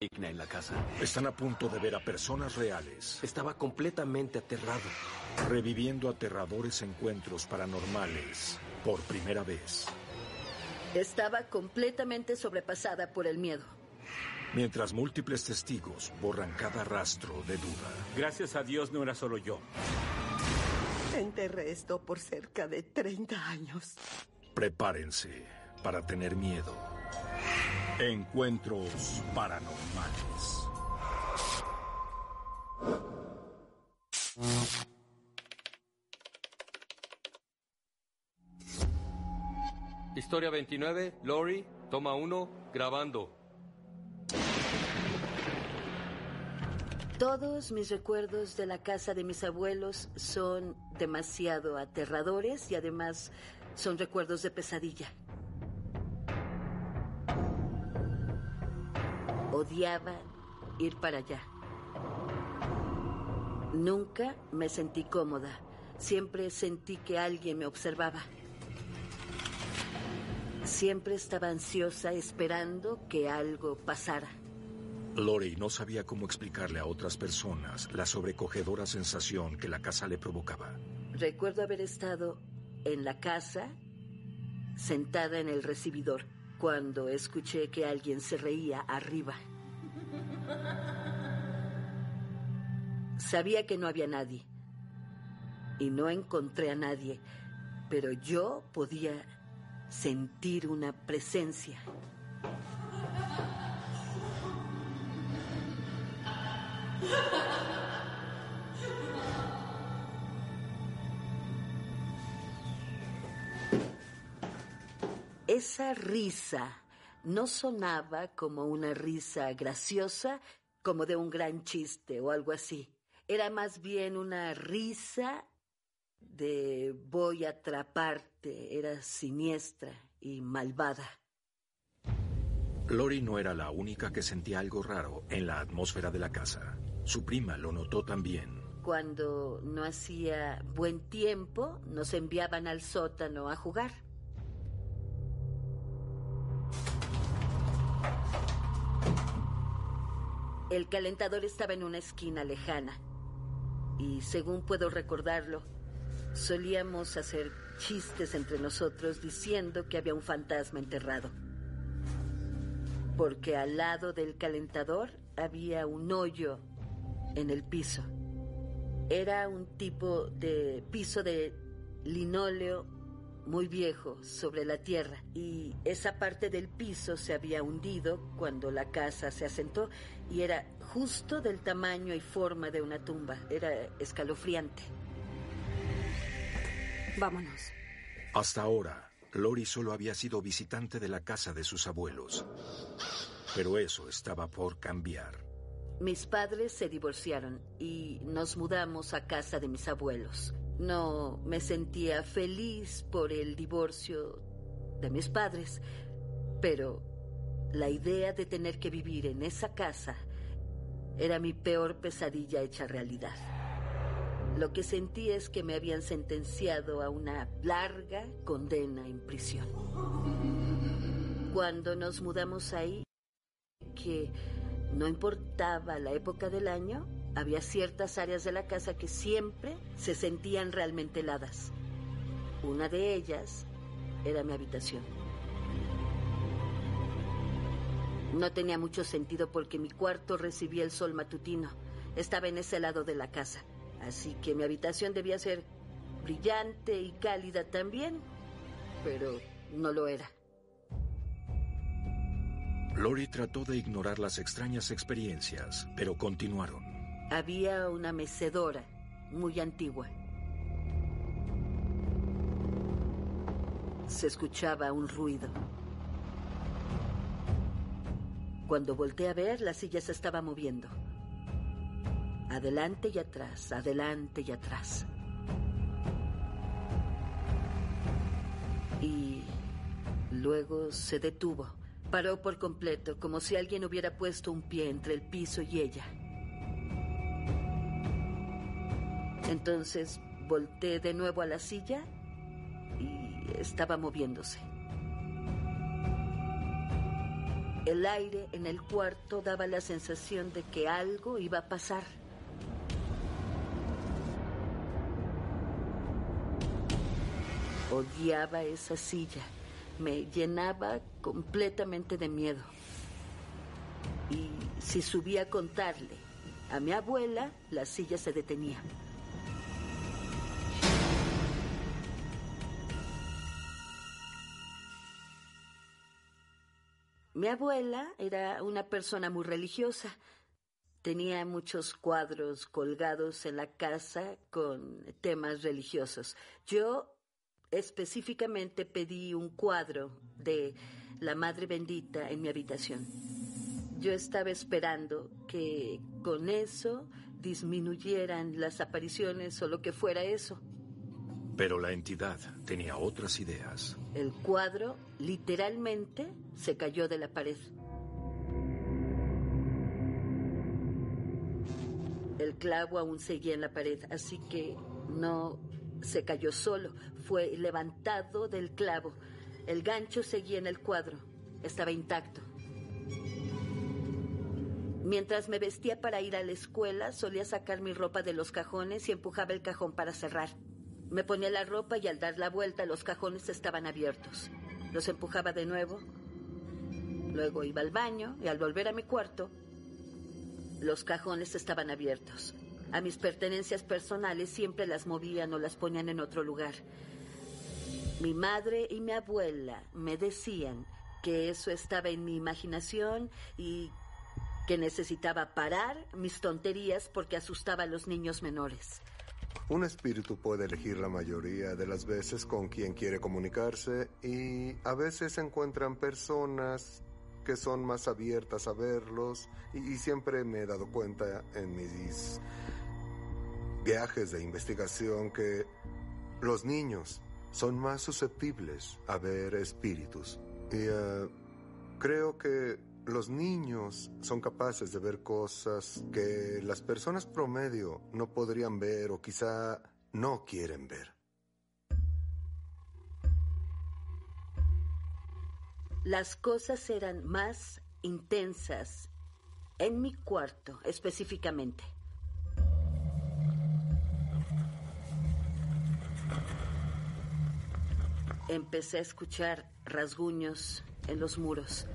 en la casa. Están a punto de ver a personas reales. Estaba completamente aterrado. Reviviendo aterradores encuentros paranormales por primera vez. Estaba completamente sobrepasada por el miedo. Mientras múltiples testigos borran cada rastro de duda. Gracias a Dios no era solo yo. Enterré esto por cerca de 30 años. Prepárense para tener miedo. Encuentros paranormales. Historia 29, Lori, toma 1, grabando. Todos mis recuerdos de la casa de mis abuelos son demasiado aterradores y además son recuerdos de pesadilla. Odiaba ir para allá. Nunca me sentí cómoda. Siempre sentí que alguien me observaba. Siempre estaba ansiosa esperando que algo pasara. Lori no sabía cómo explicarle a otras personas la sobrecogedora sensación que la casa le provocaba. Recuerdo haber estado en la casa, sentada en el recibidor, cuando escuché que alguien se reía arriba. Sabía que no había nadie y no encontré a nadie, pero yo podía sentir una presencia. Esa risa no sonaba como una risa graciosa, como de un gran chiste o algo así. Era más bien una risa de voy a atraparte. Era siniestra y malvada. Lori no era la única que sentía algo raro en la atmósfera de la casa. Su prima lo notó también. Cuando no hacía buen tiempo, nos enviaban al sótano a jugar. El calentador estaba en una esquina lejana. Y según puedo recordarlo, solíamos hacer chistes entre nosotros diciendo que había un fantasma enterrado. Porque al lado del calentador había un hoyo en el piso. Era un tipo de piso de linóleo muy viejo sobre la tierra y esa parte del piso se había hundido cuando la casa se asentó y era justo del tamaño y forma de una tumba. Era escalofriante. Vámonos. Hasta ahora, Lori solo había sido visitante de la casa de sus abuelos. Pero eso estaba por cambiar. Mis padres se divorciaron y nos mudamos a casa de mis abuelos. No me sentía feliz por el divorcio de mis padres, pero la idea de tener que vivir en esa casa era mi peor pesadilla hecha realidad. Lo que sentí es que me habían sentenciado a una larga condena en prisión. Cuando nos mudamos ahí, que no importaba la época del año, había ciertas áreas de la casa que siempre se sentían realmente heladas. Una de ellas era mi habitación. No tenía mucho sentido porque mi cuarto recibía el sol matutino. Estaba en ese lado de la casa. Así que mi habitación debía ser brillante y cálida también, pero no lo era. Lori trató de ignorar las extrañas experiencias, pero continuaron. Había una mecedora muy antigua. Se escuchaba un ruido. Cuando volteé a ver, la silla se estaba moviendo. Adelante y atrás, adelante y atrás. Y luego se detuvo. Paró por completo, como si alguien hubiera puesto un pie entre el piso y ella. Entonces volteé de nuevo a la silla y estaba moviéndose. El aire en el cuarto daba la sensación de que algo iba a pasar. Odiaba esa silla. Me llenaba completamente de miedo. Y si subía a contarle a mi abuela, la silla se detenía. Mi abuela era una persona muy religiosa. Tenía muchos cuadros colgados en la casa con temas religiosos. Yo específicamente pedí un cuadro de la Madre Bendita en mi habitación. Yo estaba esperando que con eso disminuyeran las apariciones o lo que fuera eso. Pero la entidad tenía otras ideas. El cuadro literalmente se cayó de la pared. El clavo aún seguía en la pared, así que no se cayó solo, fue levantado del clavo. El gancho seguía en el cuadro, estaba intacto. Mientras me vestía para ir a la escuela, solía sacar mi ropa de los cajones y empujaba el cajón para cerrar. Me ponía la ropa y al dar la vuelta los cajones estaban abiertos. Los empujaba de nuevo. Luego iba al baño y al volver a mi cuarto, los cajones estaban abiertos. A mis pertenencias personales siempre las movían o las ponían en otro lugar. Mi madre y mi abuela me decían que eso estaba en mi imaginación y que necesitaba parar mis tonterías porque asustaba a los niños menores. Un espíritu puede elegir la mayoría de las veces con quien quiere comunicarse y a veces encuentran personas que son más abiertas a verlos y, siempre me he dado cuenta en mis viajes de investigación que los niños son más susceptibles a ver espíritus. Y eh, creo que los niños son capaces de ver cosas que las personas promedio no podrían ver o quizá no quieren ver. Las cosas eran más intensas en mi cuarto específicamente. Empecé a escuchar rasguños en los muros,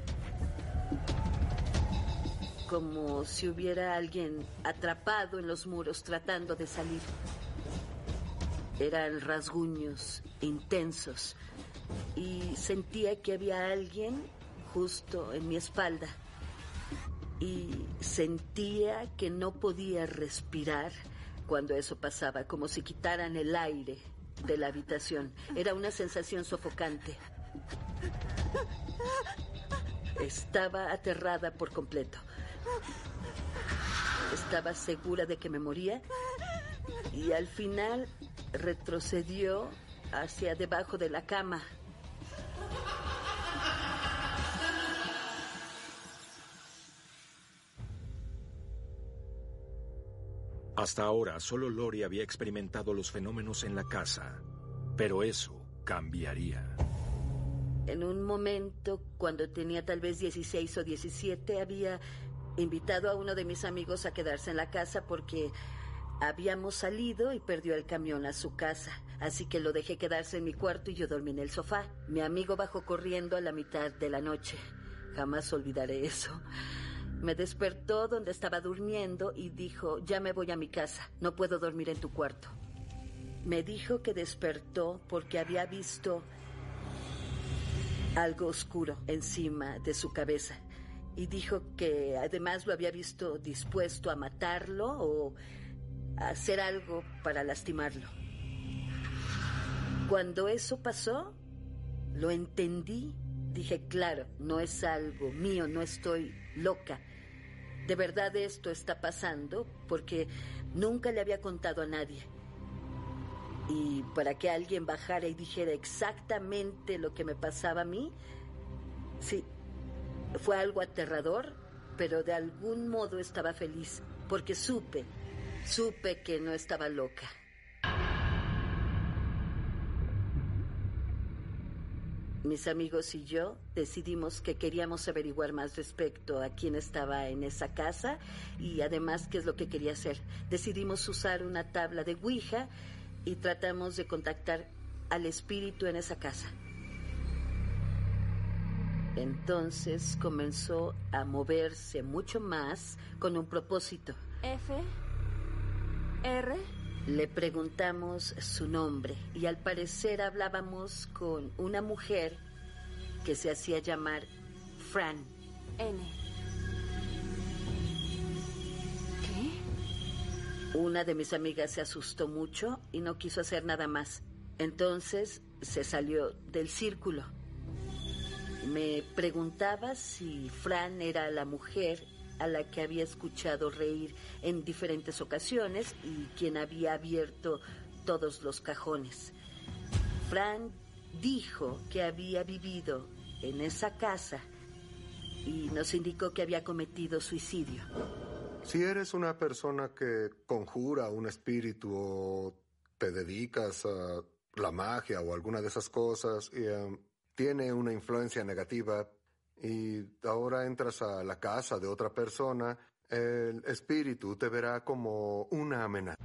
como si hubiera alguien atrapado en los muros tratando de salir. Eran rasguños intensos y sentía que había alguien justo en mi espalda y sentía que no podía respirar cuando eso pasaba, como si quitaran el aire de la habitación. Era una sensación sofocante. Estaba aterrada por completo. Estaba segura de que me moría y al final retrocedió hacia debajo de la cama. Hasta ahora solo Lori había experimentado los fenómenos en la casa, pero eso cambiaría. En un momento, cuando tenía tal vez 16 o 17, había invitado a uno de mis amigos a quedarse en la casa porque habíamos salido y perdió el camión a su casa. Así que lo dejé quedarse en mi cuarto y yo dormí en el sofá. Mi amigo bajó corriendo a la mitad de la noche. Jamás olvidaré eso. Me despertó donde estaba durmiendo y dijo, ya me voy a mi casa, no puedo dormir en tu cuarto. Me dijo que despertó porque había visto algo oscuro encima de su cabeza y dijo que además lo había visto dispuesto a matarlo o a hacer algo para lastimarlo. Cuando eso pasó, lo entendí. Dije, claro, no es algo mío, no estoy loca. De verdad esto está pasando porque nunca le había contado a nadie. Y para que alguien bajara y dijera exactamente lo que me pasaba a mí, sí, fue algo aterrador, pero de algún modo estaba feliz, porque supe, supe que no estaba loca. Mis amigos y yo decidimos que queríamos averiguar más respecto a quién estaba en esa casa y además qué es lo que quería hacer. Decidimos usar una tabla de Ouija y tratamos de contactar al espíritu en esa casa. Entonces comenzó a moverse mucho más con un propósito. F. R. Le preguntamos su nombre y al parecer hablábamos con una mujer que se hacía llamar Fran. N. ¿Qué? Una de mis amigas se asustó mucho y no quiso hacer nada más. Entonces se salió del círculo. Me preguntaba si Fran era la mujer a la que había escuchado reír en diferentes ocasiones y quien había abierto todos los cajones. Fran dijo que había vivido en esa casa y nos indicó que había cometido suicidio. Si eres una persona que conjura un espíritu o te dedicas a la magia o alguna de esas cosas y um, tiene una influencia negativa y ahora entras a la casa de otra persona, el espíritu te verá como una amenaza.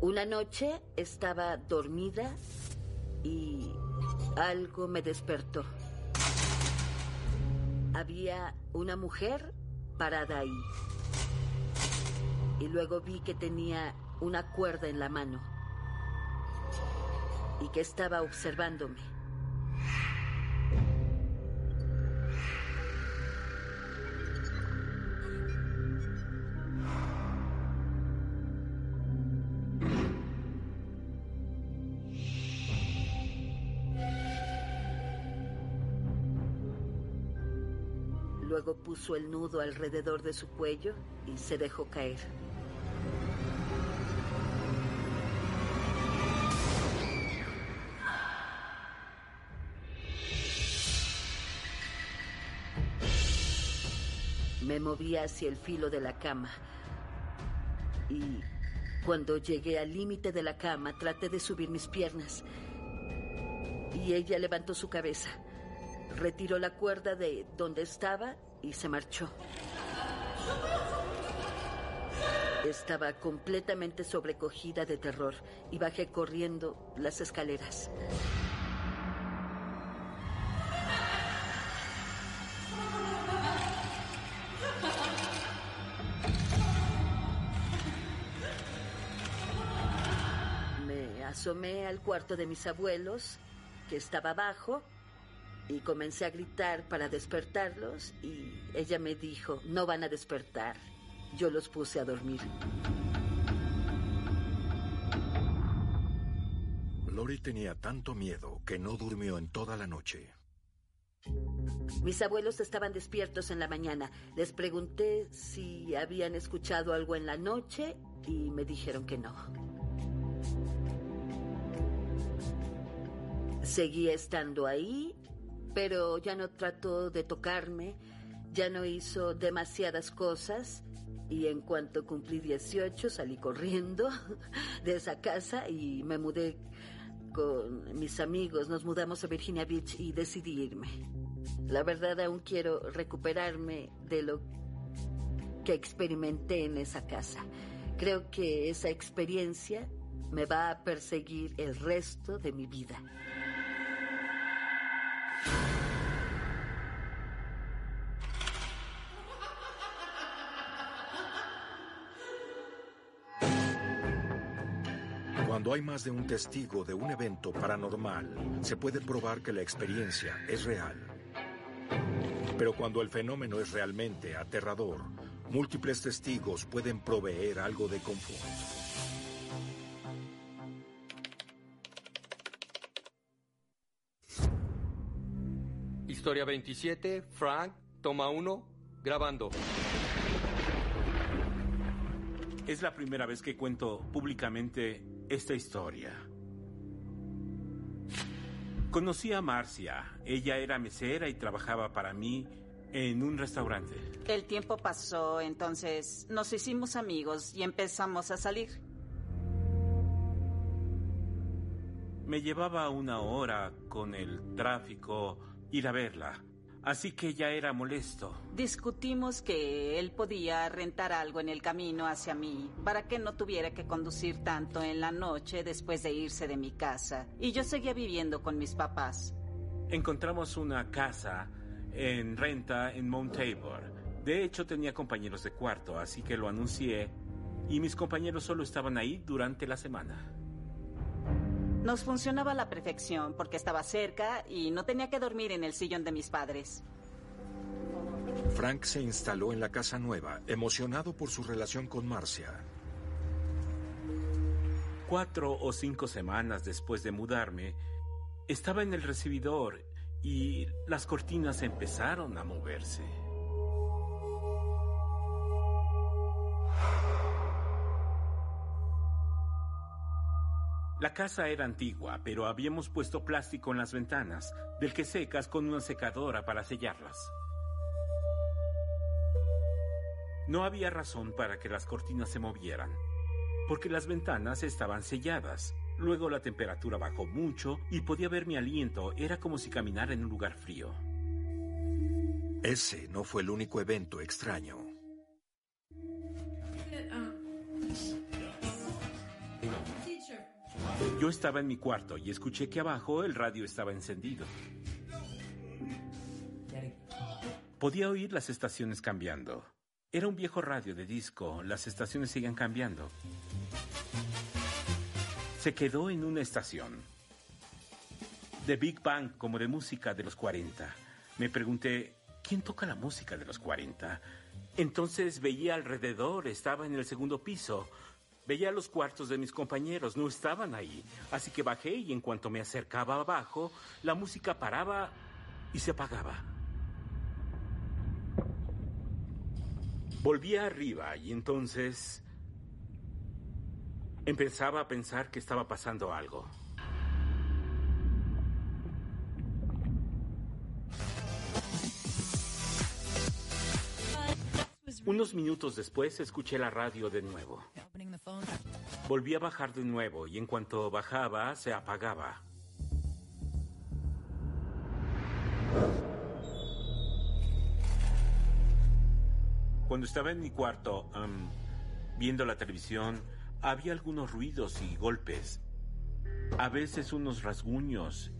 Una noche estaba dormida y algo me despertó. Había una mujer parada ahí. Y luego vi que tenía una cuerda en la mano y que estaba observándome. Luego puso el nudo alrededor de su cuello y se dejó caer. Me moví hacia el filo de la cama y cuando llegué al límite de la cama traté de subir mis piernas y ella levantó su cabeza, retiró la cuerda de donde estaba y se marchó. Estaba completamente sobrecogida de terror y bajé corriendo las escaleras. Asomé al cuarto de mis abuelos, que estaba abajo, y comencé a gritar para despertarlos y ella me dijo, no van a despertar. Yo los puse a dormir. Lori tenía tanto miedo que no durmió en toda la noche. Mis abuelos estaban despiertos en la mañana. Les pregunté si habían escuchado algo en la noche y me dijeron que no. Seguí estando ahí, pero ya no trató de tocarme, ya no hizo demasiadas cosas y en cuanto cumplí 18 salí corriendo de esa casa y me mudé con mis amigos, nos mudamos a Virginia Beach y decidí irme. La verdad aún quiero recuperarme de lo que experimenté en esa casa. Creo que esa experiencia me va a perseguir el resto de mi vida. Cuando hay más de un testigo de un evento paranormal, se puede probar que la experiencia es real. Pero cuando el fenómeno es realmente aterrador, múltiples testigos pueden proveer algo de confort. Historia 27, Frank, toma 1, grabando. Es la primera vez que cuento públicamente esta historia. Conocí a Marcia. Ella era mesera y trabajaba para mí en un restaurante. El tiempo pasó, entonces nos hicimos amigos y empezamos a salir. me llevaba una hora con el tráfico ir a verla. Así que ya era molesto. Discutimos que él podía rentar algo en el camino hacia mí para que no tuviera que conducir tanto en la noche después de irse de mi casa. Y yo seguía viviendo con mis papás. Encontramos una casa en renta en Mount Tabor. De hecho, tenía compañeros de cuarto, así que lo anuncié y mis compañeros solo estaban ahí durante la semana. Nos funcionaba a la perfección porque estaba cerca y no tenía que dormir en el sillón de mis padres. Frank se instaló en la casa nueva, emocionado por su relación con Marcia. Cuatro o cinco semanas después de mudarme, estaba en el recibidor y las cortinas empezaron a moverse. La casa era antigua, pero habíamos puesto plástico en las ventanas, del que secas con una secadora para sellarlas. No había razón para que las cortinas se movieran, porque las ventanas estaban selladas. Luego la temperatura bajó mucho y podía ver mi aliento. Era como si caminara en un lugar frío. Ese no fue el único evento extraño. Yo estaba en mi cuarto y escuché que abajo el radio estaba encendido. Podía oír las estaciones cambiando. Era un viejo radio de disco, las estaciones seguían cambiando. Se quedó en una estación. De Big Bang, como de música de los 40. Me pregunté, ¿quién toca la música de los 40? Entonces veía alrededor, estaba en el segundo piso. Veía los cuartos de mis compañeros, no estaban ahí. Así que bajé y en cuanto me acercaba abajo, la música paraba y se apagaba. Volví arriba y entonces empezaba a pensar que estaba pasando algo. Unos minutos después escuché la radio de nuevo. Volví a bajar de nuevo y en cuanto bajaba se apagaba. Cuando estaba en mi cuarto, viendo la televisión, había algunos ruidos y golpes. A veces unos rasguños.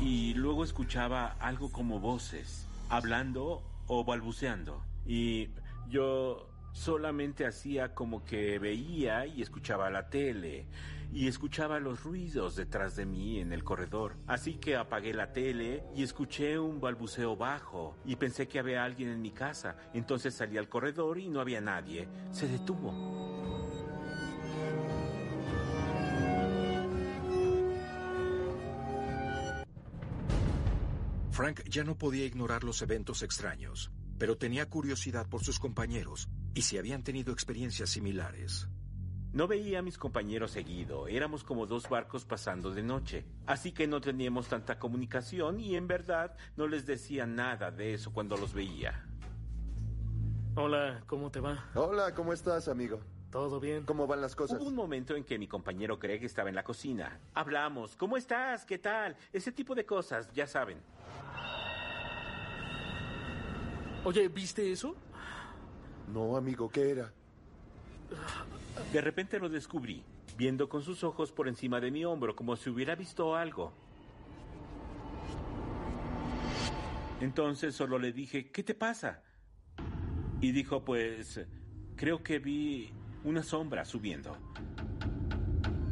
Y luego escuchaba algo como voces, hablando o balbuceando. Y yo solamente hacía como que veía y escuchaba la tele y escuchaba los ruidos detrás de mí en el corredor. Así que apagué la tele y escuché un balbuceo bajo y pensé que había alguien en mi casa. Entonces salí al corredor y no había nadie. Se detuvo. Frank ya no podía ignorar los eventos extraños, pero tenía curiosidad por sus compañeros y si habían tenido experiencias similares. No veía a mis compañeros seguido, éramos como dos barcos pasando de noche, así que no teníamos tanta comunicación y en verdad no les decía nada de eso cuando los veía. Hola, ¿cómo te va? Hola, ¿cómo estás, amigo? ¿Todo bien? ¿Cómo van las cosas? Hubo un momento en que mi compañero Greg estaba en la cocina. Hablamos, ¿cómo estás? ¿Qué tal? Ese tipo de cosas, ya saben. Oye, ¿viste eso? No, amigo, ¿qué era? De repente lo descubrí, viendo con sus ojos por encima de mi hombro como si hubiera visto algo. Entonces solo le dije, ¿qué te pasa? Y dijo, pues, creo que vi una sombra subiendo.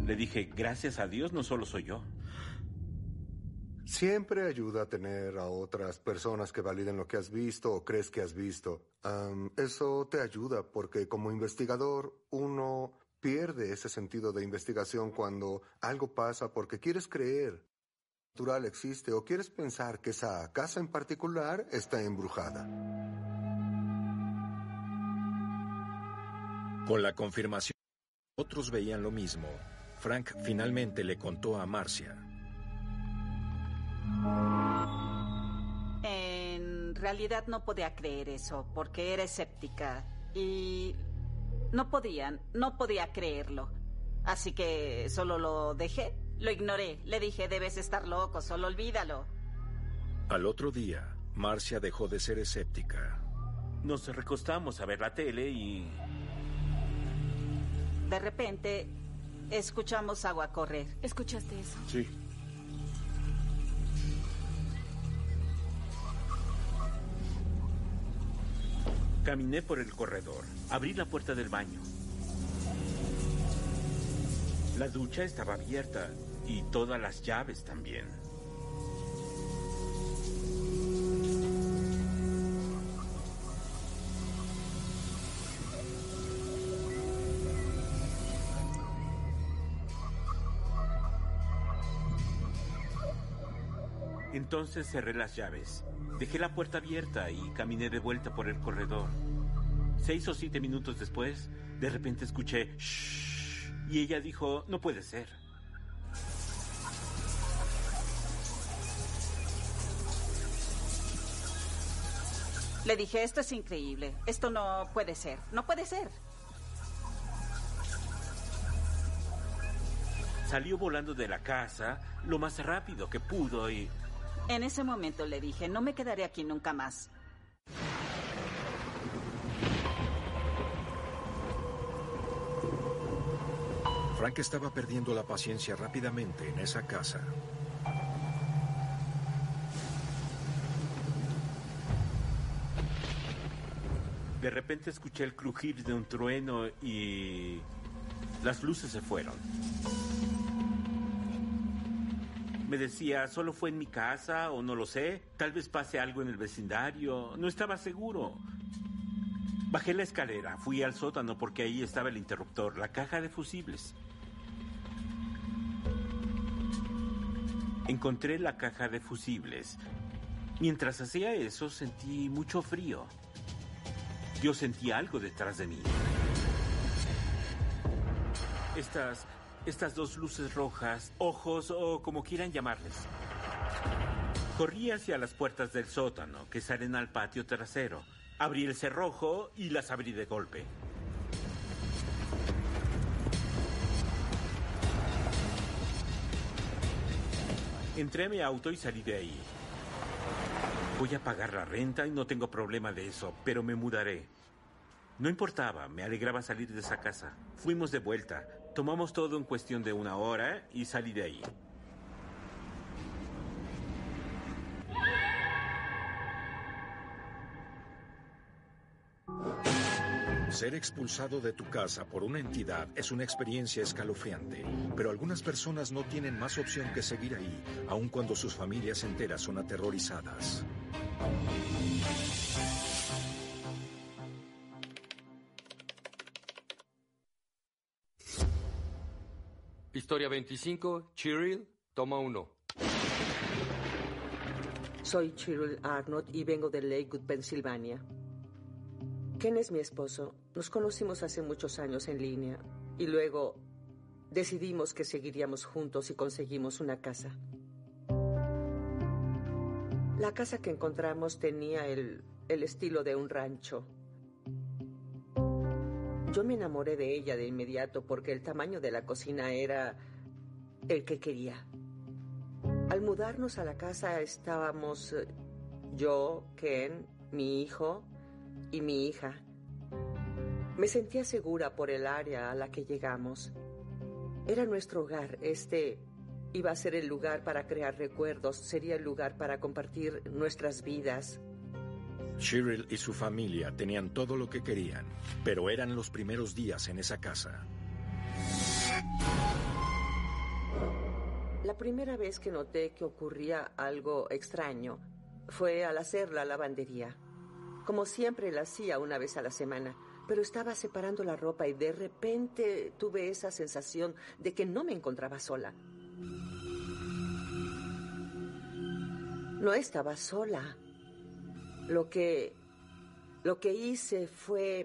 Le dije, gracias a Dios no solo soy yo. Siempre ayuda a tener a otras personas que validen lo que has visto o crees que has visto. Eso te ayuda porque como investigador uno pierde ese sentido de investigación cuando algo pasa porque quieres creer natural existe o quieres pensar que esa casa en particular está embrujada. Con la confirmación, otros veían lo mismo. Frank finalmente le contó a Marcia. En realidad no podía creer eso porque era escéptica y no podían, no podía creerlo. Así que solo lo dejé Lo ignoré. Le dije, debes estar loco, solo olvídalo. Al otro día, Marcia dejó de ser escéptica. Nos recostamos a ver la tele y... De repente, escuchamos agua correr. ¿Escuchaste eso? Sí. Caminé por el corredor. Abrí la puerta del baño. La ducha estaba abierta y todas las llaves también. Entonces cerré las llaves. Dejé la puerta abierta y caminé de vuelta por el corredor. Seis o siete minutos después, de repente escuché shh y ella dijo, no puede ser. Le dije, esto es increíble. Esto no puede ser. No puede ser. Salió volando de la casa lo más rápido que pudo y... En ese momento le dije, no me quedaré aquí nunca más. Frank estaba perdiendo la paciencia rápidamente en esa casa. De repente escuché el crujir de un trueno y las luces se fueron. Me decía, solo fue en mi casa o no lo sé, tal vez pase algo en el vecindario, no estaba seguro. Bajé la escalera, fui al sótano porque ahí estaba el interruptor, la caja de fusibles. Encontré la caja de fusibles. Mientras hacía eso sentí mucho frío. Yo sentí algo detrás de mí. Estas, estas dos luces rojas, ojos o como quieran llamarles. Corrí hacia las puertas del sótano que salen al patio trasero. Abrí el cerrojo y las abrí de golpe. Entré a mi auto y salí de ahí. Voy a pagar la renta y no tengo problema de eso, pero me mudaré. No importaba, me alegraba salir de esa casa. Fuimos de vuelta, tomamos todo en cuestión de una hora y salí de ahí. Ser expulsado de tu casa por una entidad es una experiencia escalofriante, pero algunas personas no tienen más opción que seguir ahí, aun cuando sus familias enteras son aterrorizadas. Historia 25, Cheryl, toma uno. Soy Cheryl Arnott y vengo de Lakewood, Pensilvania. Ken es mi esposo. Nos conocimos hace muchos años en línea y luego decidimos que seguiríamos juntos y conseguimos una casa. La casa que encontramos tenía el, el estilo de un rancho. Yo me enamoré de ella de inmediato porque el tamaño de la cocina era el que quería. Al mudarnos a la casa estábamos eh, yo, Ken, mi hijo y mi hija. Me sentía segura por el área a la que llegamos. Era nuestro hogar. Este iba a ser el lugar para crear recuerdos, sería el lugar para compartir nuestras vidas. Cheryl y su familia tenían todo lo que querían, pero eran los primeros días en esa casa. La primera vez que noté que ocurría algo extraño fue al hacer la lavandería. Como siempre la hacía una vez a la semana, pero estaba separando la ropa y de repente tuve esa sensación de que no me encontraba sola. No estaba sola. Lo que lo que hice fue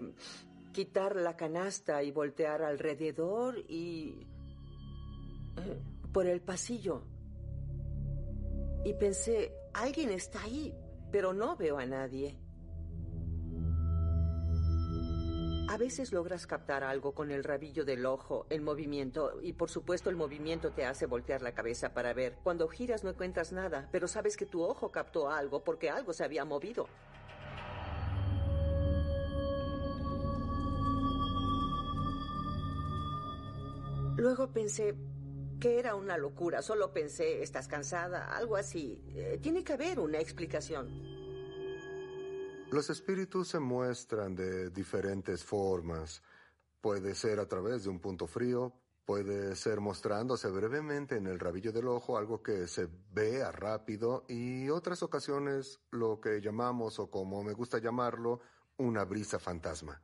quitar la canasta y voltear alrededor y eh, por el pasillo. Y pensé, alguien está ahí, pero no veo a nadie. A veces logras captar algo con el rabillo del ojo, el movimiento, y por supuesto el movimiento te hace voltear la cabeza para ver. Cuando giras no encuentras nada, pero sabes que tu ojo captó algo porque algo se había movido. Luego pensé que era una locura, solo pensé, estás cansada, algo así. Eh, tiene que haber una explicación. Los espíritus se muestran de diferentes formas. Puede ser a través de un punto frío, puede ser mostrándose brevemente en el rabillo del ojo, algo que se vea rápido, y otras ocasiones lo que llamamos, o como me gusta llamarlo, una brisa fantasma.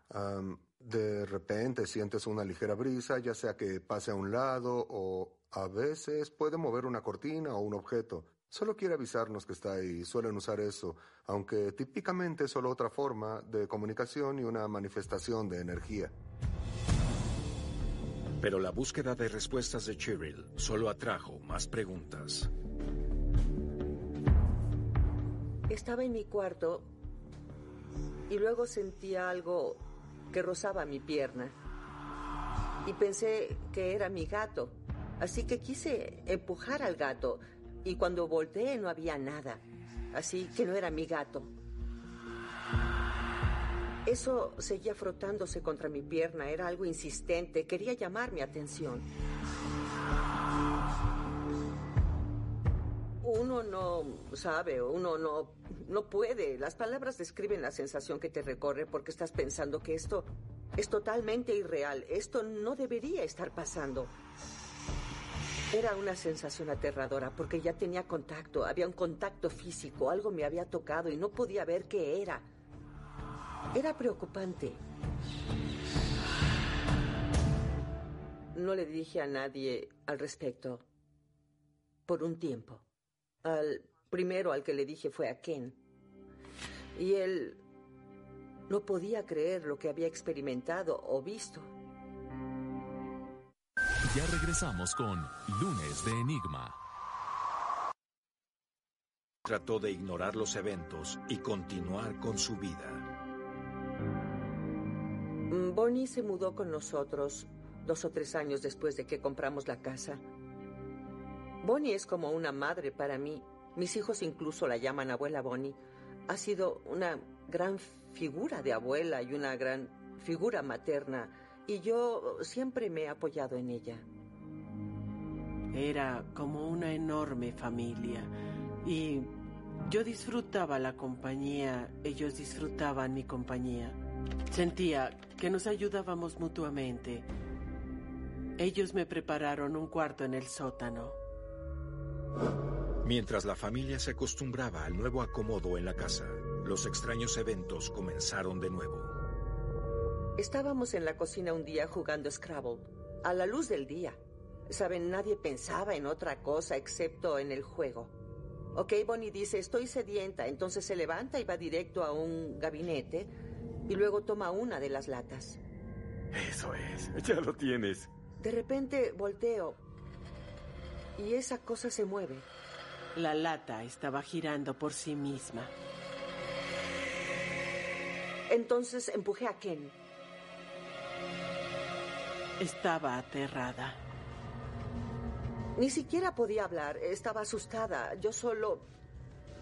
De repente sientes una ligera brisa, ya sea que pase a un lado o a veces puede mover una cortina o un objeto. Solo quiere avisarnos que está ahí. Suelen usar eso, aunque típicamente es solo otra forma de comunicación y una manifestación de energía. Pero la búsqueda de respuestas de Cheryl solo atrajo más preguntas. Estaba en mi cuarto y luego sentía algo que rozaba mi pierna. Y pensé que era mi gato. Así que quise empujar al gato. Y cuando volteé no había nada. Así que no era mi gato. Eso seguía frotándose contra mi pierna. Era algo insistente. Quería llamar mi atención. Uno no sabe, uno no, no puede. Las palabras describen la sensación que te recorre porque estás pensando que esto es totalmente irreal. Esto no debería estar pasando. Era una sensación aterradora porque ya tenía contacto, había un contacto físico, algo me había tocado y no podía ver qué era. Era preocupante. No le dije a nadie al respecto por un tiempo. Al primero al que le dije fue a Ken. Y él no podía creer lo que había experimentado o visto. Ya regresamos con Lunes de Enigma. Trató de ignorar los eventos y continuar con su vida. Bonnie se mudó con nosotros dos o tres años después de que compramos la casa. Bonnie es como una madre para mí. Mis hijos incluso la llaman abuela Bonnie. Ha sido una gran figura de abuela y una gran figura materna. Y yo siempre me he apoyado en ella. Era como una enorme familia. Y yo disfrutaba la compañía, ellos disfrutaban mi compañía. Sentía que nos ayudábamos mutuamente. Ellos me prepararon un cuarto en el sótano. Mientras la familia se acostumbraba al nuevo acomodo en la casa, los extraños eventos comenzaron de nuevo. Estábamos en la cocina un día jugando Scrabble, a la luz del día. Saben, nadie pensaba en otra cosa excepto en el juego. Ok, Bonnie dice, estoy sedienta, entonces se levanta y va directo a un gabinete y luego toma una de las latas. Eso es, ya lo tienes. De repente volteo y esa cosa se mueve. La lata estaba girando por sí misma. Entonces empujé a Ken. Estaba aterrada. Ni siquiera podía hablar, estaba asustada. Yo solo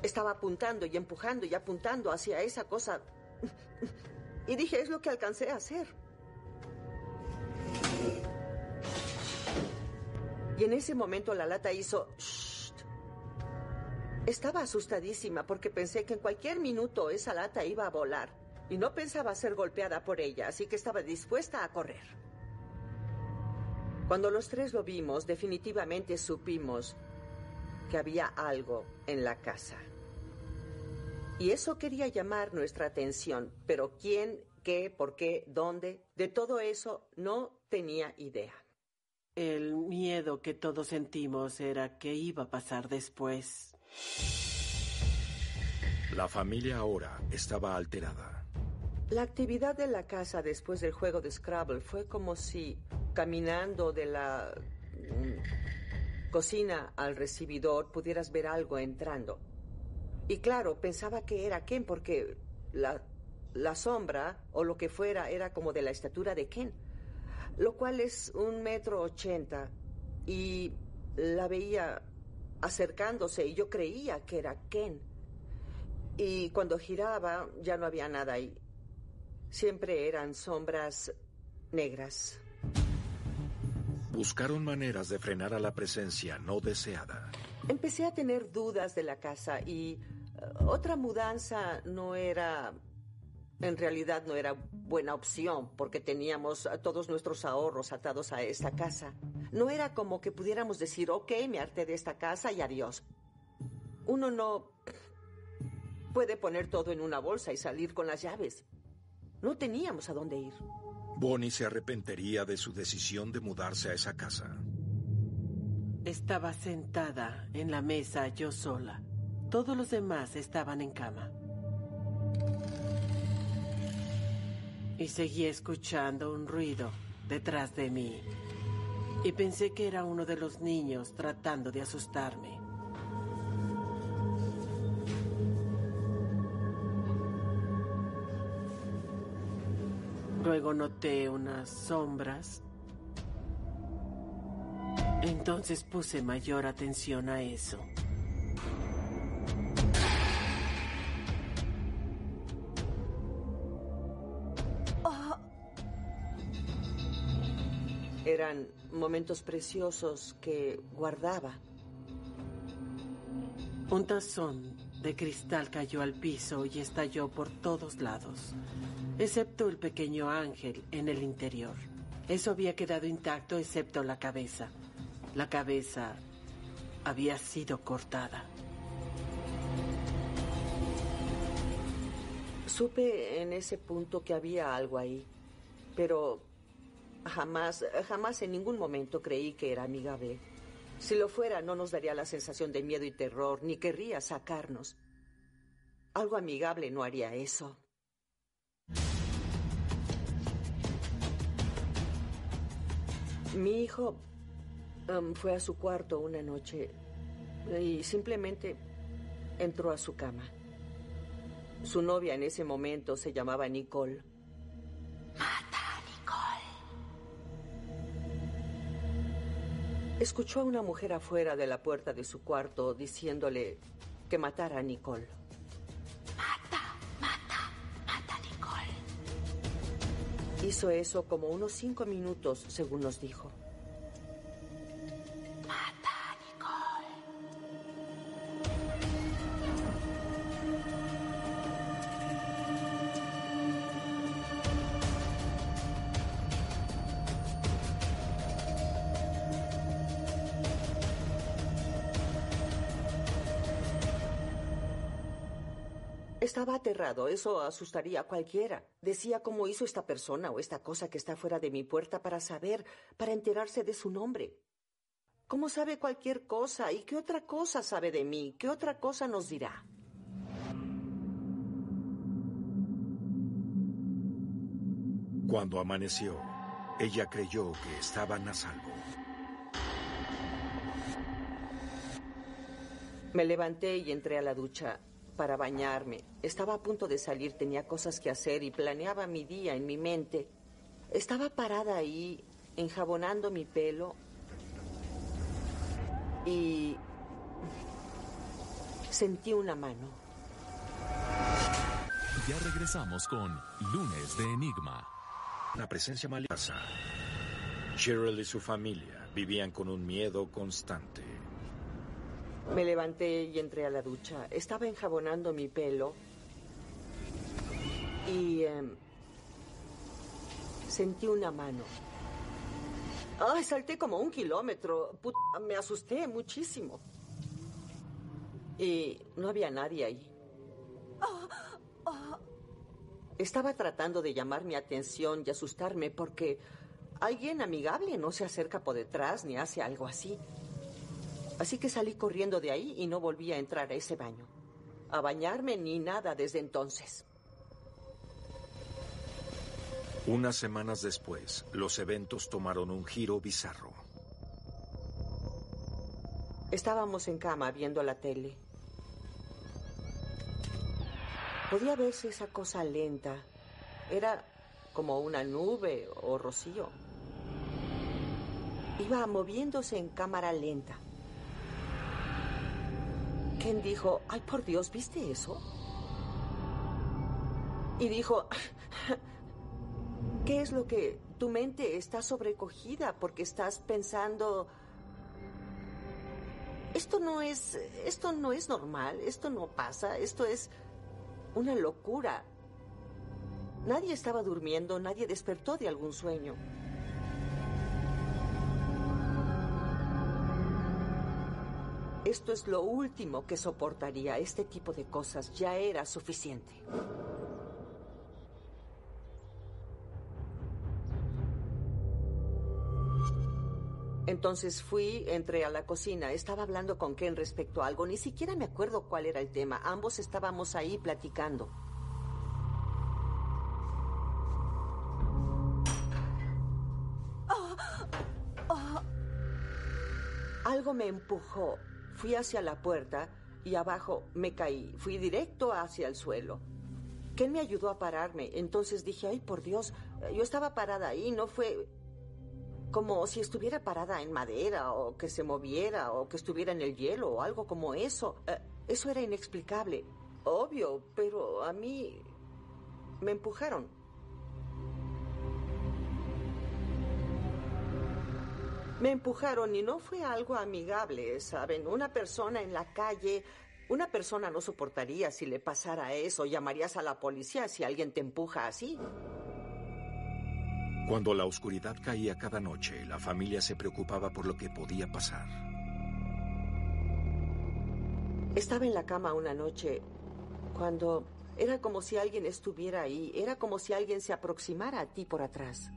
estaba apuntando y empujando y apuntando hacia esa cosa. Y dije, es lo que alcancé a hacer. Y en ese momento la lata hizo... "Shh". Estaba asustadísima porque pensé que en cualquier minuto esa lata iba a volar. Y no pensaba ser golpeada por ella, así que estaba dispuesta a correr. Cuando los tres lo vimos, definitivamente supimos que había algo en la casa. Y eso quería llamar nuestra atención, pero quién, qué, por qué, dónde, de todo eso no tenía idea. El miedo que todos sentimos era que iba a pasar después. La familia ahora estaba alterada. La actividad de la casa después del juego de Scrabble fue como si caminando de la mm, cocina al recibidor pudieras ver algo entrando. Y claro, pensaba que era Ken porque la la sombra o lo que fuera era como de la estatura de Ken, lo cual es un metro ochenta, y la veía acercándose y yo creía que era Ken. Y cuando giraba ya no había nada ahí. Siempre eran sombras negras. Buscaron maneras de frenar a la presencia no deseada. Empecé a tener dudas de la casa y uh, otra mudanza no era, en realidad no era buena opción porque teníamos todos nuestros ahorros atados a esta casa. No era como que pudiéramos decir, ok, me harté de esta casa y adiós. Uno no puede poner todo en una bolsa y salir con las llaves. No teníamos a dónde ir. Bonnie se arrepentiría de su decisión de mudarse a esa casa. Estaba sentada en la mesa yo sola. Todos los demás estaban en cama. Y seguí escuchando un ruido detrás de mí. Y pensé que era uno de los niños tratando de asustarme. Luego noté unas sombras. Entonces puse mayor atención a eso. Eran momentos preciosos que guardaba. Un tazón de cristal cayó al piso y estalló por todos lados, excepto el pequeño ángel en el interior. Eso había quedado intacto excepto la cabeza. La cabeza había sido cortada. Supe en ese punto que había algo ahí, pero jamás, jamás en ningún momento creí que era amiga B. Si lo fuera, no nos daría la sensación de miedo y terror, ni querría sacarnos. Algo amigable no haría eso. Mi hijo um, fue a su cuarto una noche y simplemente entró a su cama. Su novia en ese momento se llamaba Nicole. Escuchó a una mujer afuera de la puerta de su cuarto diciéndole que matara a Nicole. Mata, mata, mata a Nicole. Hizo eso como unos cinco minutos, según nos dijo. Eso asustaría a cualquiera. Decía cómo hizo esta persona o esta cosa que está fuera de mi puerta para saber, para enterarse de su nombre. ¿Cómo sabe cualquier cosa? ¿Y qué otra cosa sabe de mí? ¿Qué otra cosa nos dirá? Cuando amaneció, ella creyó que estaban a salvo. Me levanté y entré a la ducha para bañarme. Estaba a punto de salir, tenía cosas que hacer y planeaba mi día en mi mente. Estaba parada ahí, enjabonando mi pelo y sentí una mano. Ya regresamos con Lunes de Enigma. Una presencia maliciosa. Cheryl y su familia vivían con un miedo constante. Me levanté y entré a la ducha. Estaba enjabonando mi pelo y em, sentí una mano. ¡Ay, salté como un kilómetro! Me asusté muchísimo. Y no había nadie ahí. Estaba tratando de llamar mi atención y asustarme porque alguien amigable no se acerca por detrás ni hace algo así. Así que salí corriendo de ahí y no volví a entrar a ese baño. A bañarme ni nada desde entonces. Unas semanas después, los eventos tomaron un giro bizarro. Estábamos en cama viendo la tele. Podía verse esa cosa lenta. Era como una nube o rocío. Iba moviéndose en cámara lenta. Ken dijo, ay por Dios, ¿viste eso? Y dijo, ¿qué es lo que tu mente está sobrecogida porque estás pensando, esto no es, esto no es normal, esto no pasa, esto es una locura. Nadie estaba durmiendo, nadie despertó de algún sueño. Esto es lo último que soportaría. Este tipo de cosas ya era suficiente. Entonces fui, entré a la cocina, estaba hablando con Ken respecto a algo, ni siquiera me acuerdo cuál era el tema, ambos estábamos ahí platicando. Algo me empujó, fui hacia la puerta y abajo me caí, fui directo hacia el suelo. Ken me ayudó a pararme, entonces dije, ay por Dios, yo estaba parada ahí, no fue como si estuviera parada en madera o que se moviera o que estuviera en el hielo o algo como eso. Eh, eso era inexplicable. Obvio, pero a mí me empujaron. Me empujaron y no fue algo amigable, ¿saben? Una persona en la calle, una persona no soportaría si le pasara eso. Llamarías a la policía si alguien te empuja así. Cuando la oscuridad caía cada noche, la familia se preocupaba por lo que podía pasar. Estaba en la cama una noche cuando era como si alguien estuviera ahí, era como si alguien se aproximara a ti por atrás.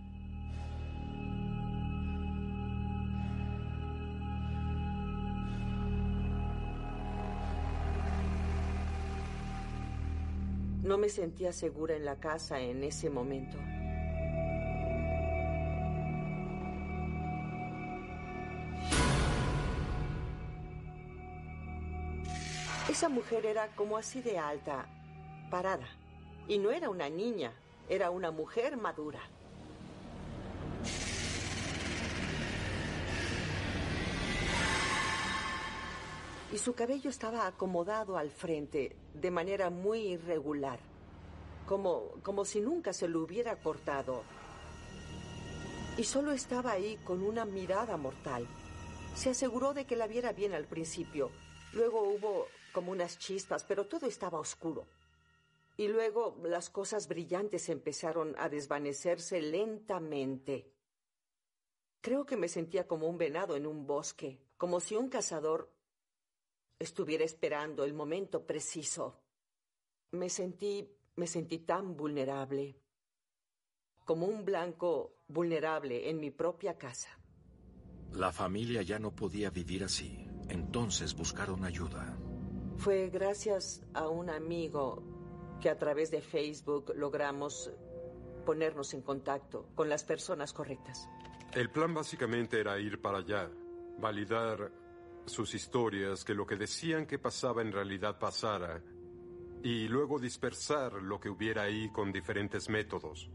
No me sentía segura en la casa en ese momento. Esa mujer era como así de alta, parada. Y no era una niña, era una mujer madura. Y su cabello estaba acomodado al frente de manera muy irregular, como, como si nunca se lo hubiera cortado. Y solo estaba ahí con una mirada mortal. Se aseguró de que la viera bien al principio. Luego hubo como unas chispas, pero todo estaba oscuro. Y luego las cosas brillantes empezaron a desvanecerse lentamente. Creo que me sentía como un venado en un bosque, como si un cazador estuviera esperando el momento preciso. Me sentí, me sentí tan vulnerable, como un blanco vulnerable en mi propia casa. La familia ya no podía vivir así, entonces buscaron ayuda. Fue gracias a un amigo que a través de Facebook logramos ponernos en contacto con las personas correctas. El plan básicamente era ir para allá, validar sus historias, que lo que decían que pasaba en realidad pasara, y luego dispersar lo que hubiera ahí con diferentes métodos.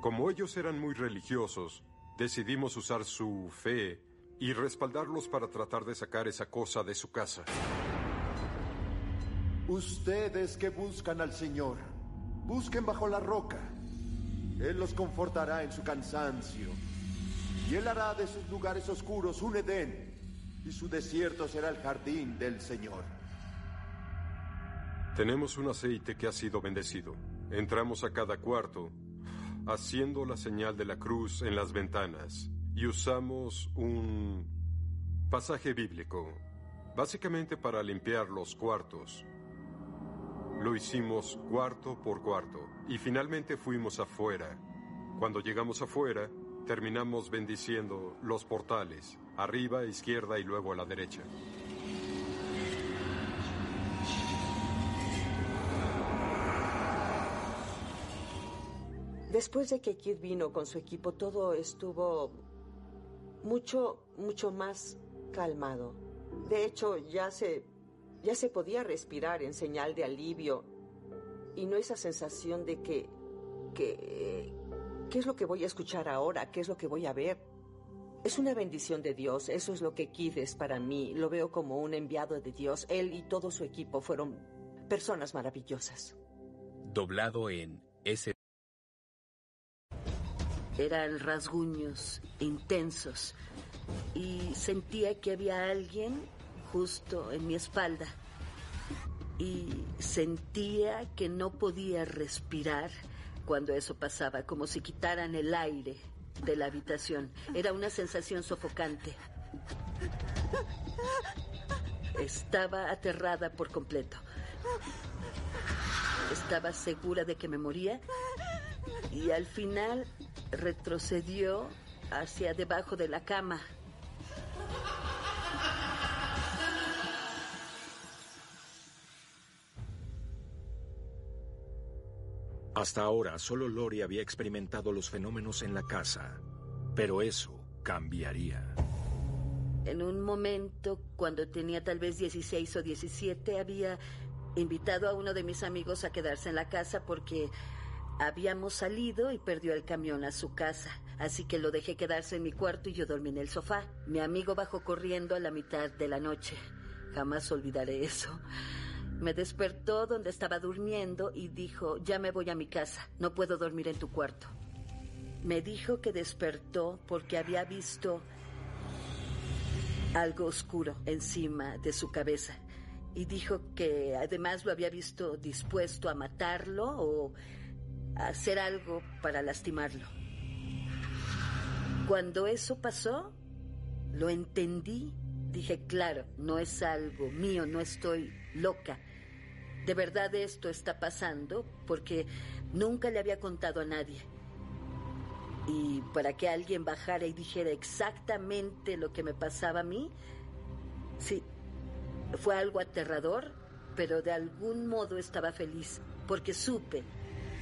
Como ellos eran muy religiosos, decidimos usar su fe y respaldarlos para tratar de sacar esa cosa de su casa. Ustedes que buscan al Señor, busquen bajo la roca. Él los confortará en su cansancio. Y Él hará de sus lugares oscuros un Edén, y su desierto será el jardín del Señor. Tenemos un aceite que ha sido bendecido. Entramos a cada cuarto, haciendo la señal de la cruz en las ventanas, y usamos un pasaje bíblico, básicamente para limpiar los cuartos. Lo hicimos cuarto por cuarto y finalmente fuimos afuera. Cuando llegamos afuera, terminamos bendiciendo los portales, arriba, izquierda y luego a la derecha. Después de que Kid vino con su equipo, todo estuvo mucho, mucho más calmado. De hecho, ya se, ya se podía respirar en señal de alivio y no esa sensación de que, que, ¿qué es lo que voy a escuchar ahora? ¿Qué es lo que voy a ver? Es una bendición de Dios, eso es lo que Kid es para mí. Lo veo como un enviado de Dios. Él y todo su equipo fueron personas maravillosas. Doblado en S. Eran rasguños intensos y sentía que había alguien justo en mi espalda y sentía que no podía respirar cuando eso pasaba, como si quitaran el aire de la habitación. Era una sensación sofocante. Estaba aterrada por completo. Estaba segura de que me moría y al final retrocedió hacia debajo de la cama. Hasta ahora, solo Lori había experimentado los fenómenos en la casa, pero eso cambiaría. En un momento, cuando tenía tal vez 16 o 17, había invitado a uno de mis amigos a quedarse en la casa porque habíamos salido y perdió el camión a su casa. Así que lo dejé quedarse en mi cuarto y yo dormí en el sofá. Mi amigo bajó corriendo a la mitad de la noche. Jamás olvidaré eso. Me despertó donde estaba durmiendo y dijo, ya me voy a mi casa, no puedo dormir en tu cuarto. Me dijo que despertó porque había visto algo oscuro encima de su cabeza y dijo que además lo había visto dispuesto a matarlo o a hacer algo para lastimarlo. Cuando eso pasó, lo entendí. Dije, claro, no es algo mío, no estoy loca. De verdad esto está pasando porque nunca le había contado a nadie. Y para que alguien bajara y dijera exactamente lo que me pasaba a mí, sí, fue algo aterrador, pero de algún modo estaba feliz, porque supe,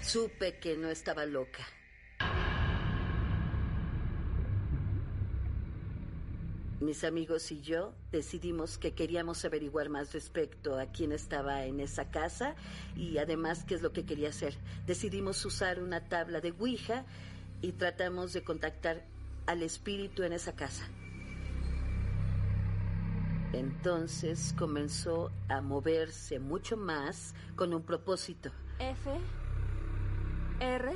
supe que no estaba loca. Mis amigos y yo decidimos que queríamos averiguar más respecto a quién estaba en esa casa y además qué es lo que quería hacer. Decidimos usar una tabla de Ouija y tratamos de contactar al espíritu en esa casa. Entonces comenzó a moverse mucho más con un propósito. F. R.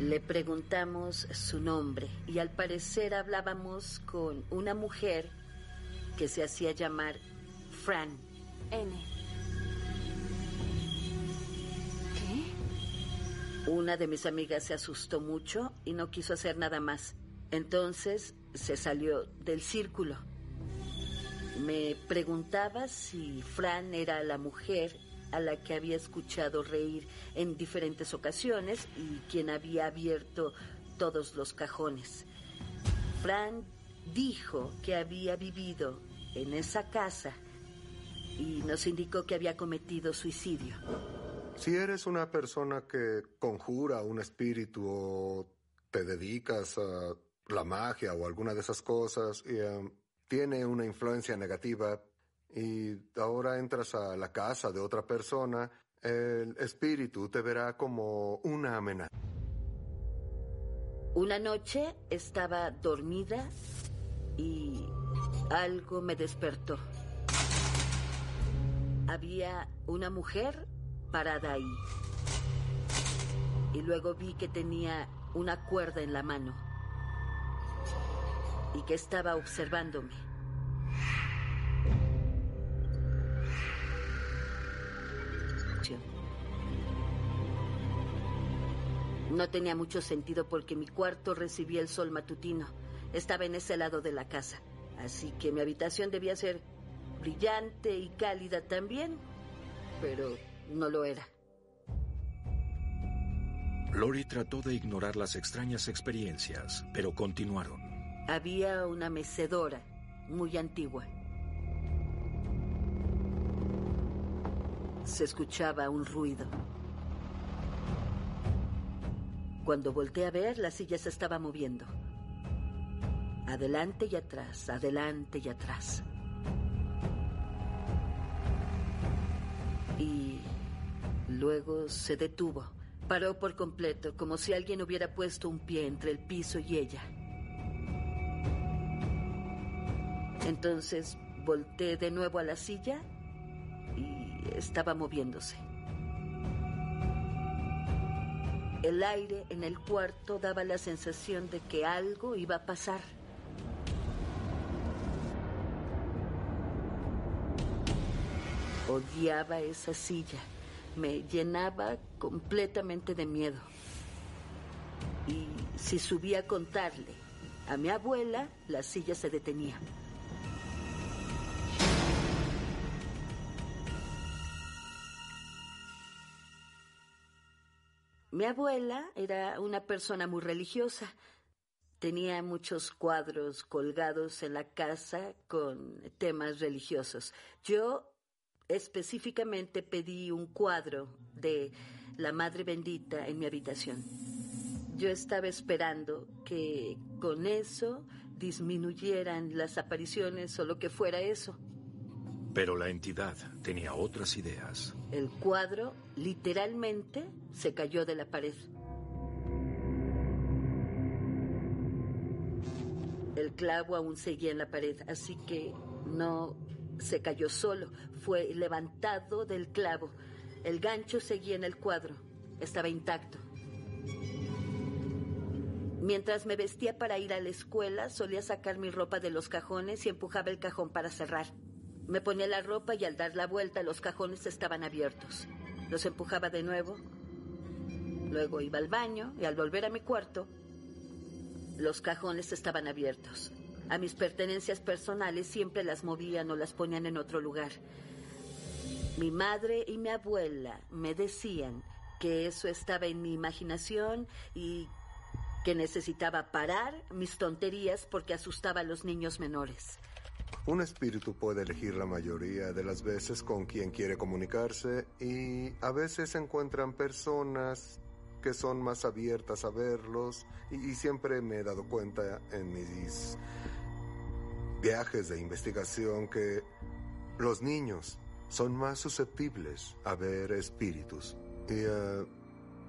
Le preguntamos su nombre y al parecer hablábamos con una mujer que se hacía llamar Fran. N. ¿Qué? Una de mis amigas se asustó mucho y no quiso hacer nada más. Entonces se salió del círculo. Me preguntaba si Fran era la mujer a la que había escuchado reír en diferentes ocasiones y quien había abierto todos los cajones. Fran dijo que había vivido en esa casa y nos indicó que había cometido suicidio. Si eres una persona que conjura un espíritu o te dedicas a la magia o alguna de esas cosas y um, tiene una influencia negativa, y ahora entras a la casa de otra persona, el espíritu te verá como una amenaza. Una noche estaba dormida y algo me despertó. Había una mujer parada ahí. Y luego vi que tenía una cuerda en la mano y que estaba observándome. No tenía mucho sentido porque mi cuarto recibía el sol matutino. Estaba en ese lado de la casa. Así que mi habitación debía ser brillante y cálida también. Pero no lo era. Lori trató de ignorar las extrañas experiencias, pero continuaron. Había una mecedora muy antigua. Se escuchaba un ruido. Cuando volteé a ver, la silla se estaba moviendo. Adelante y atrás, adelante y atrás. Y luego se detuvo. Paró por completo, como si alguien hubiera puesto un pie entre el piso y ella. Entonces volteé de nuevo a la silla y estaba moviéndose. El aire en el cuarto daba la sensación de que algo iba a pasar. Odiaba esa silla. Me llenaba completamente de miedo. Y si subía a contarle a mi abuela, la silla se detenía. Mi abuela era una persona muy religiosa. Tenía muchos cuadros colgados en la casa con temas religiosos. Yo específicamente pedí un cuadro de la Madre Bendita en mi habitación. Yo estaba esperando que con eso disminuyeran las apariciones o lo que fuera eso. Pero la entidad tenía otras ideas. El cuadro literalmente se cayó de la pared. El clavo aún seguía en la pared, así que no se cayó solo. Fue levantado del clavo. El gancho seguía en el cuadro. Estaba intacto. Mientras me vestía para ir a la escuela, solía sacar mi ropa de los cajones y empujaba el cajón para cerrar. Me ponía la ropa y al dar la vuelta los cajones estaban abiertos. Los empujaba de nuevo. Luego iba al baño y al volver a mi cuarto, los cajones estaban abiertos. A mis pertenencias personales siempre las movían o las ponían en otro lugar. Mi madre y mi abuela me decían que eso estaba en mi imaginación y que necesitaba parar mis tonterías porque asustaba a los niños menores. Un espíritu puede elegir la mayoría de las veces con quien quiere comunicarse y a veces encuentran personas que son más abiertas a verlos y, siempre me he dado cuenta en mis viajes de investigación que los niños son más susceptibles a ver espíritus. Y uh,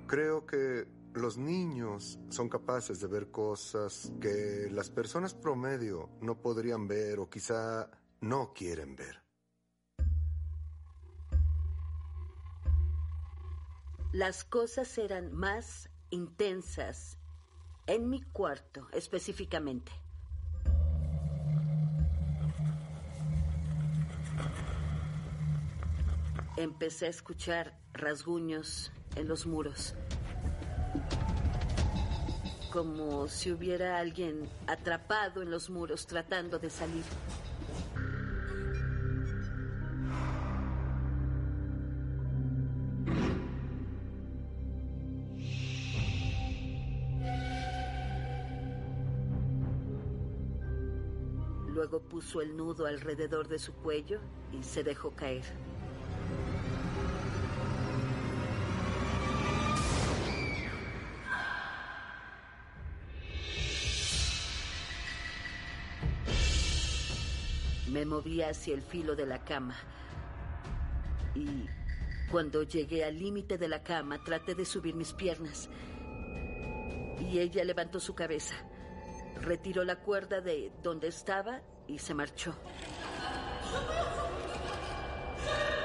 creo que los niños son capaces de ver cosas que las personas promedio no podrían ver o quizá no quieren ver. Las cosas eran más intensas en mi cuarto específicamente. Empecé a escuchar rasguños en los muros, como si hubiera alguien atrapado en los muros tratando de salir. Luego puso el nudo alrededor de su cuello y se dejó caer. Me moví hacia el filo de la cama y cuando llegué al límite de la cama traté de subir mis piernas y ella levantó su cabeza, retiró la cuerda de donde estaba y se marchó.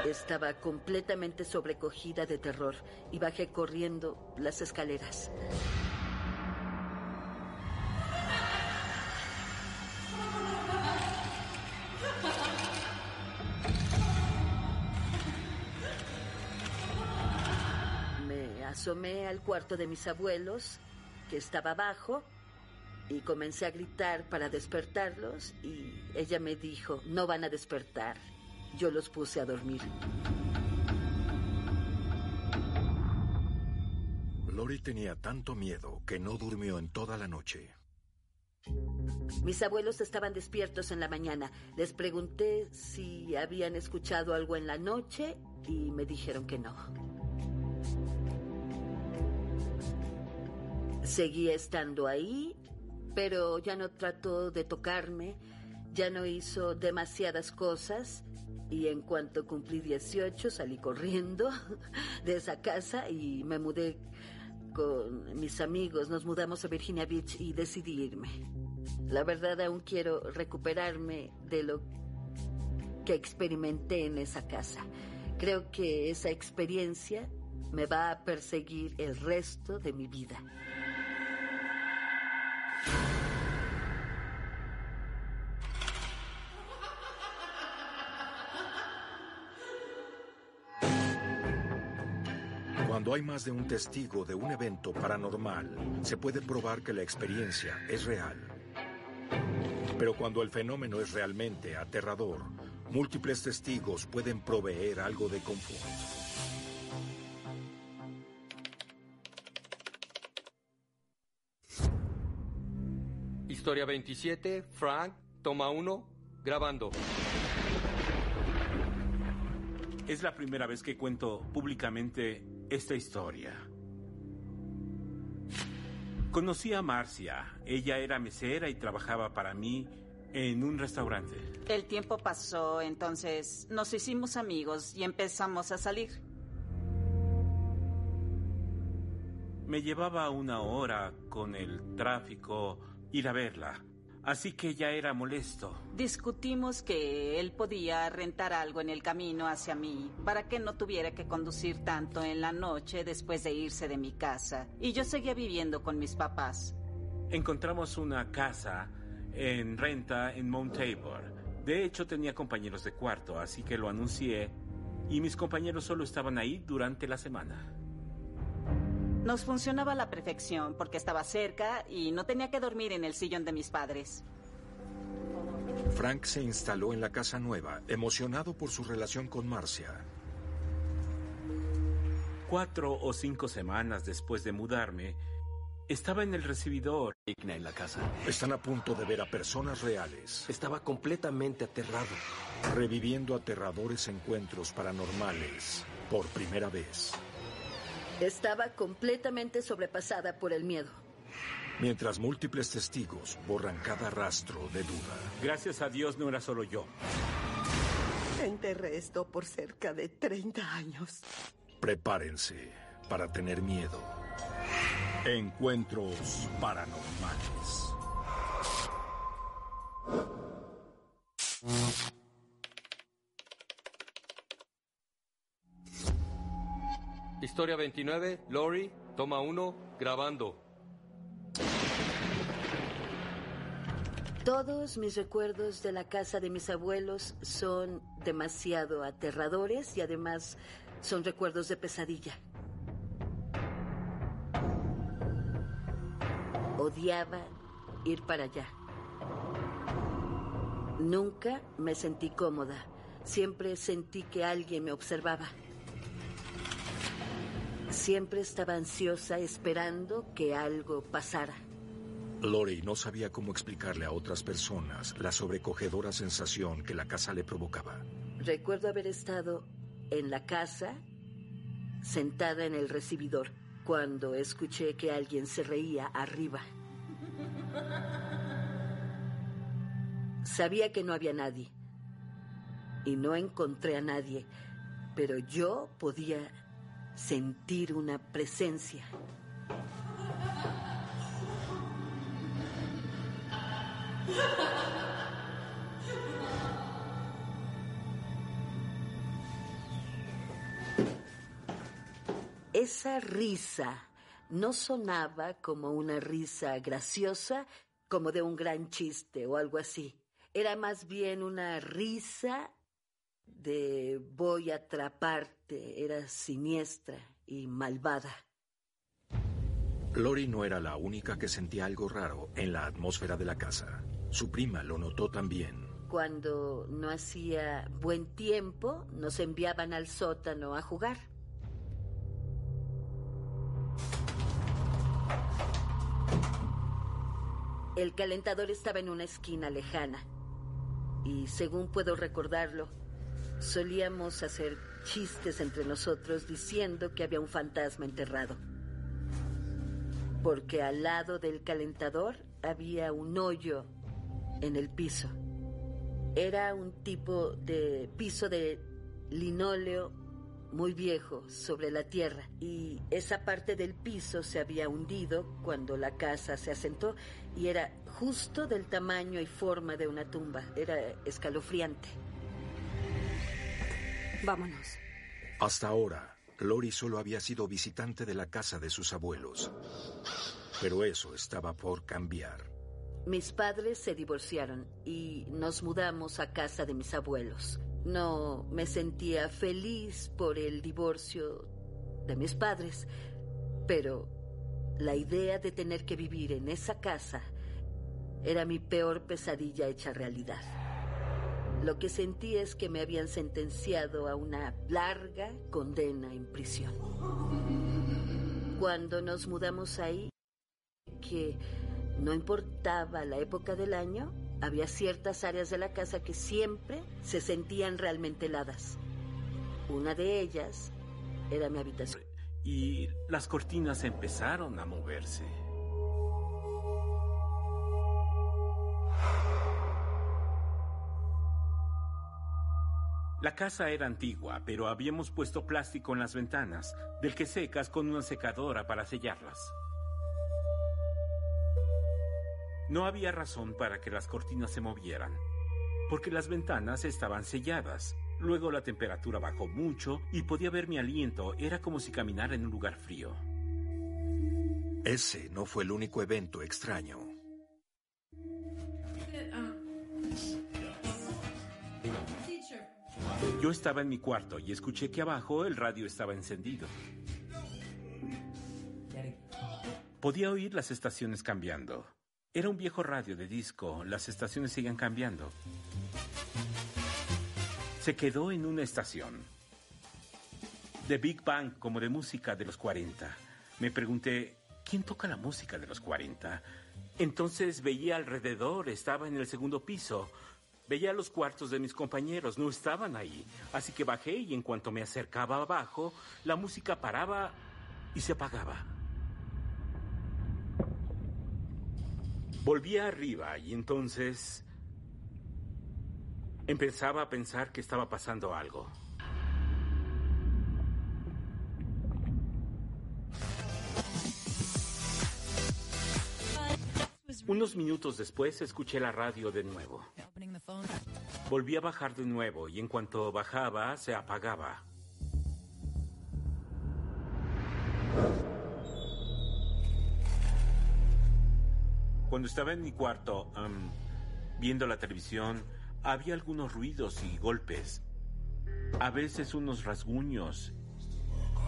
Estaba completamente sobrecogida de terror y bajé corriendo las escaleras. Asomé al cuarto de mis abuelos, que estaba abajo, y comencé a gritar para despertarlos y ella me dijo, no van a despertar. Yo los puse a dormir. Lori tenía tanto miedo que no durmió en toda la noche. Mis abuelos estaban despiertos en la mañana. Les pregunté si habían escuchado algo en la noche y me dijeron que no. Seguía estando ahí, pero ya no trató de tocarme, ya no hizo demasiadas cosas Y en cuanto cumplí 18 salí corriendo de esa casa y me mudé con mis amigos. Nos mudamos a Virginia Beach y decidí irme. La verdad aún quiero recuperarme de lo que experimenté en esa casa. Creo que esa experiencia me va a perseguir el resto de mi vida. Cuando hay más de un testigo de un evento paranormal, se puede probar que la experiencia es real. Pero cuando el fenómeno es realmente aterrador, múltiples testigos pueden proveer algo de confort. Historia 27, Frank, toma 1, grabando. Es la primera vez que cuento públicamente esta historia. Conocí a Marcia. Ella era mesera y trabajaba para mí en un restaurante. El tiempo pasó, entonces nos hicimos amigos y empezamos a salir. Me llevaba una hora con el tráfico ir a verla, así que ya era molesto. Discutimos que él podía rentar algo en el camino hacia mí para que no tuviera que conducir tanto en la noche después de irse de mi casa. Y yo seguía viviendo con mis papás. Encontramos una casa en renta en Mount Tabor. De hecho, tenía compañeros de cuarto, así que lo anuncié y mis compañeros solo estaban ahí durante la semana. Nos funcionaba a la perfección porque estaba cerca y no tenía que dormir en el sillón de mis padres. Frank se instaló en la casa nueva, emocionado por su relación con Marcia. Cuatro o cinco semanas después de mudarme, estaba en el recibidor. en la casa. Están a punto de ver a personas reales. Estaba completamente aterrado. Reviviendo aterradores encuentros paranormales por primera vez. Estaba completamente sobrepasada por el miedo. Mientras múltiples testigos borran cada rastro de duda. Gracias a Dios no era solo yo. Enterré esto por cerca de 30 años. Prepárense para tener miedo. Encuentros paranormales. Historia 29, Lori, toma 1, grabando. Todos mis recuerdos de la casa de mis abuelos son demasiado aterradores y además son recuerdos de pesadilla. Odiaba ir para allá. Nunca me sentí cómoda. Siempre sentí que alguien me observaba. Siempre estaba ansiosa esperando que algo pasara. Lori no sabía cómo explicarle a otras personas la sobrecogedora sensación que la casa le provocaba. Recuerdo haber estado en la casa, sentada en el recibidor, cuando escuché que alguien se reía arriba. Sabía que no había nadie y no encontré a nadie, pero yo podía sentir una presencia. Esa risa no sonaba como una risa graciosa, como de un gran chiste o algo así. Era más bien una risa de voy a atraparte. Era siniestra y malvada. Lori no era la única que sentía algo raro en la atmósfera de la casa. Su prima lo notó también. Cuando no hacía buen tiempo, nos enviaban al sótano a jugar. El calentador estaba en una esquina lejana. Y según puedo recordarlo, solíamos hacer chistes entre nosotros diciendo que había un fantasma enterrado. Porque al lado del calentador había un hoyo en el piso. Era un tipo de piso de linóleo muy viejo sobre la tierra y esa parte del piso se había hundido cuando la casa se asentó y era justo del tamaño y forma de una tumba. Era escalofriante. Vámonos. Hasta ahora, Lori solo había sido visitante de la casa de sus abuelos. Pero eso estaba por cambiar. Mis padres se divorciaron y nos mudamos a casa de mis abuelos. No me sentía feliz por el divorcio de mis padres, pero la idea de tener que vivir en esa casa era mi peor pesadilla hecha realidad. Lo que sentí es que me habían sentenciado a una larga condena en prisión. Cuando nos mudamos ahí, que no importaba la época del año, había ciertas áreas de la casa que siempre se sentían realmente heladas. Una de ellas era mi habitación. Y las cortinas empezaron a moverse. La casa era antigua, pero habíamos puesto plástico en las ventanas, del que secas con una secadora para sellarlas. No había razón para que las cortinas se movieran, porque las ventanas estaban selladas. Luego la temperatura bajó mucho y podía ver mi aliento. Era como si caminara en un lugar frío. Ese no fue el único evento extraño. Yo estaba en mi cuarto y escuché que abajo el radio estaba encendido. Podía oír las estaciones cambiando. Era un viejo radio de disco, las estaciones siguen cambiando. Se quedó en una estación. De Big Bang, como de música de los 40. Me pregunté, ¿quién toca la música de los 40? Entonces veía alrededor, estaba en el segundo piso. Veía los cuartos de mis compañeros, no estaban ahí. Así que bajé y en cuanto me acercaba abajo, la música paraba y se apagaba. Volví arriba y entonces empezaba a pensar que estaba pasando algo. Unos minutos después escuché la radio de nuevo. Volví a bajar de nuevo y en cuanto bajaba se apagaba. Cuando estaba en mi cuarto viendo la televisión, había algunos ruidos y golpes. A veces unos rasguños.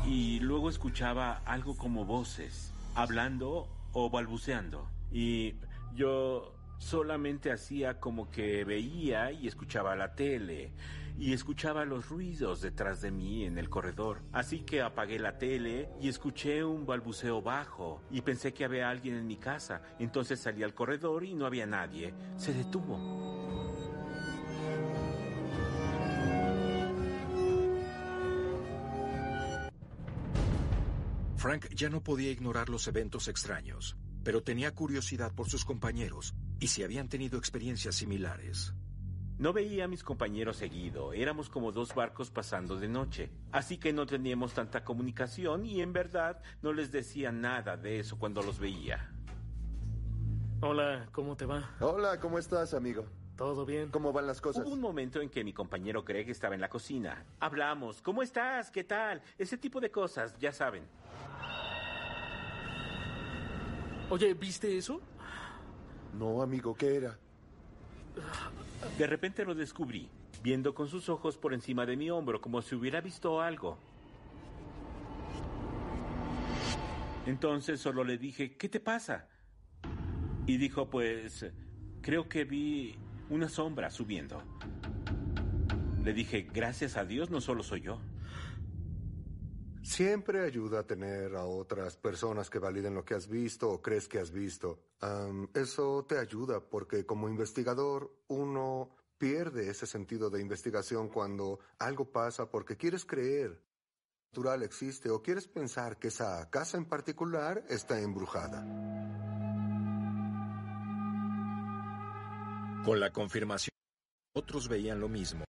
Y luego escuchaba algo como voces, hablando o balbuceando. Y yo solamente hacía como que veía y escuchaba la tele y escuchaba los ruidos detrás de mí en el corredor. Así que apagué la tele y escuché un balbuceo bajo y pensé que había alguien en mi casa. Entonces salí al corredor y no había nadie. Se detuvo. Frank ya no podía ignorar los eventos extraños, pero tenía curiosidad por sus compañeros y si habían tenido experiencias similares. No veía a mis compañeros seguido, éramos como dos barcos pasando de noche, así que no teníamos tanta comunicación y en verdad no les decía nada de eso cuando los veía. Hola, ¿cómo te va? Hola, ¿cómo estás, amigo? ¿Todo bien? ¿Cómo van las cosas? Hubo un momento en que mi compañero Greg estaba en la cocina. Hablamos, ¿cómo estás? ¿Qué tal? Ese tipo de cosas, ya saben. Oye, ¿viste eso? No, amigo, ¿qué era? De repente lo descubrí, viendo con sus ojos por encima de mi hombro como si hubiera visto algo. Entonces solo le dije, ¿qué te pasa? Y dijo, pues, creo que vi una sombra subiendo. Le dije, gracias a Dios no solo soy yo. Siempre ayuda a tener a otras personas que validen lo que has visto o crees que has visto. Eso te ayuda porque como investigador uno pierde ese sentido de investigación cuando algo pasa porque quieres creer natural existe o quieres pensar que esa casa en particular está embrujada. Con la confirmación Otros veían lo mismo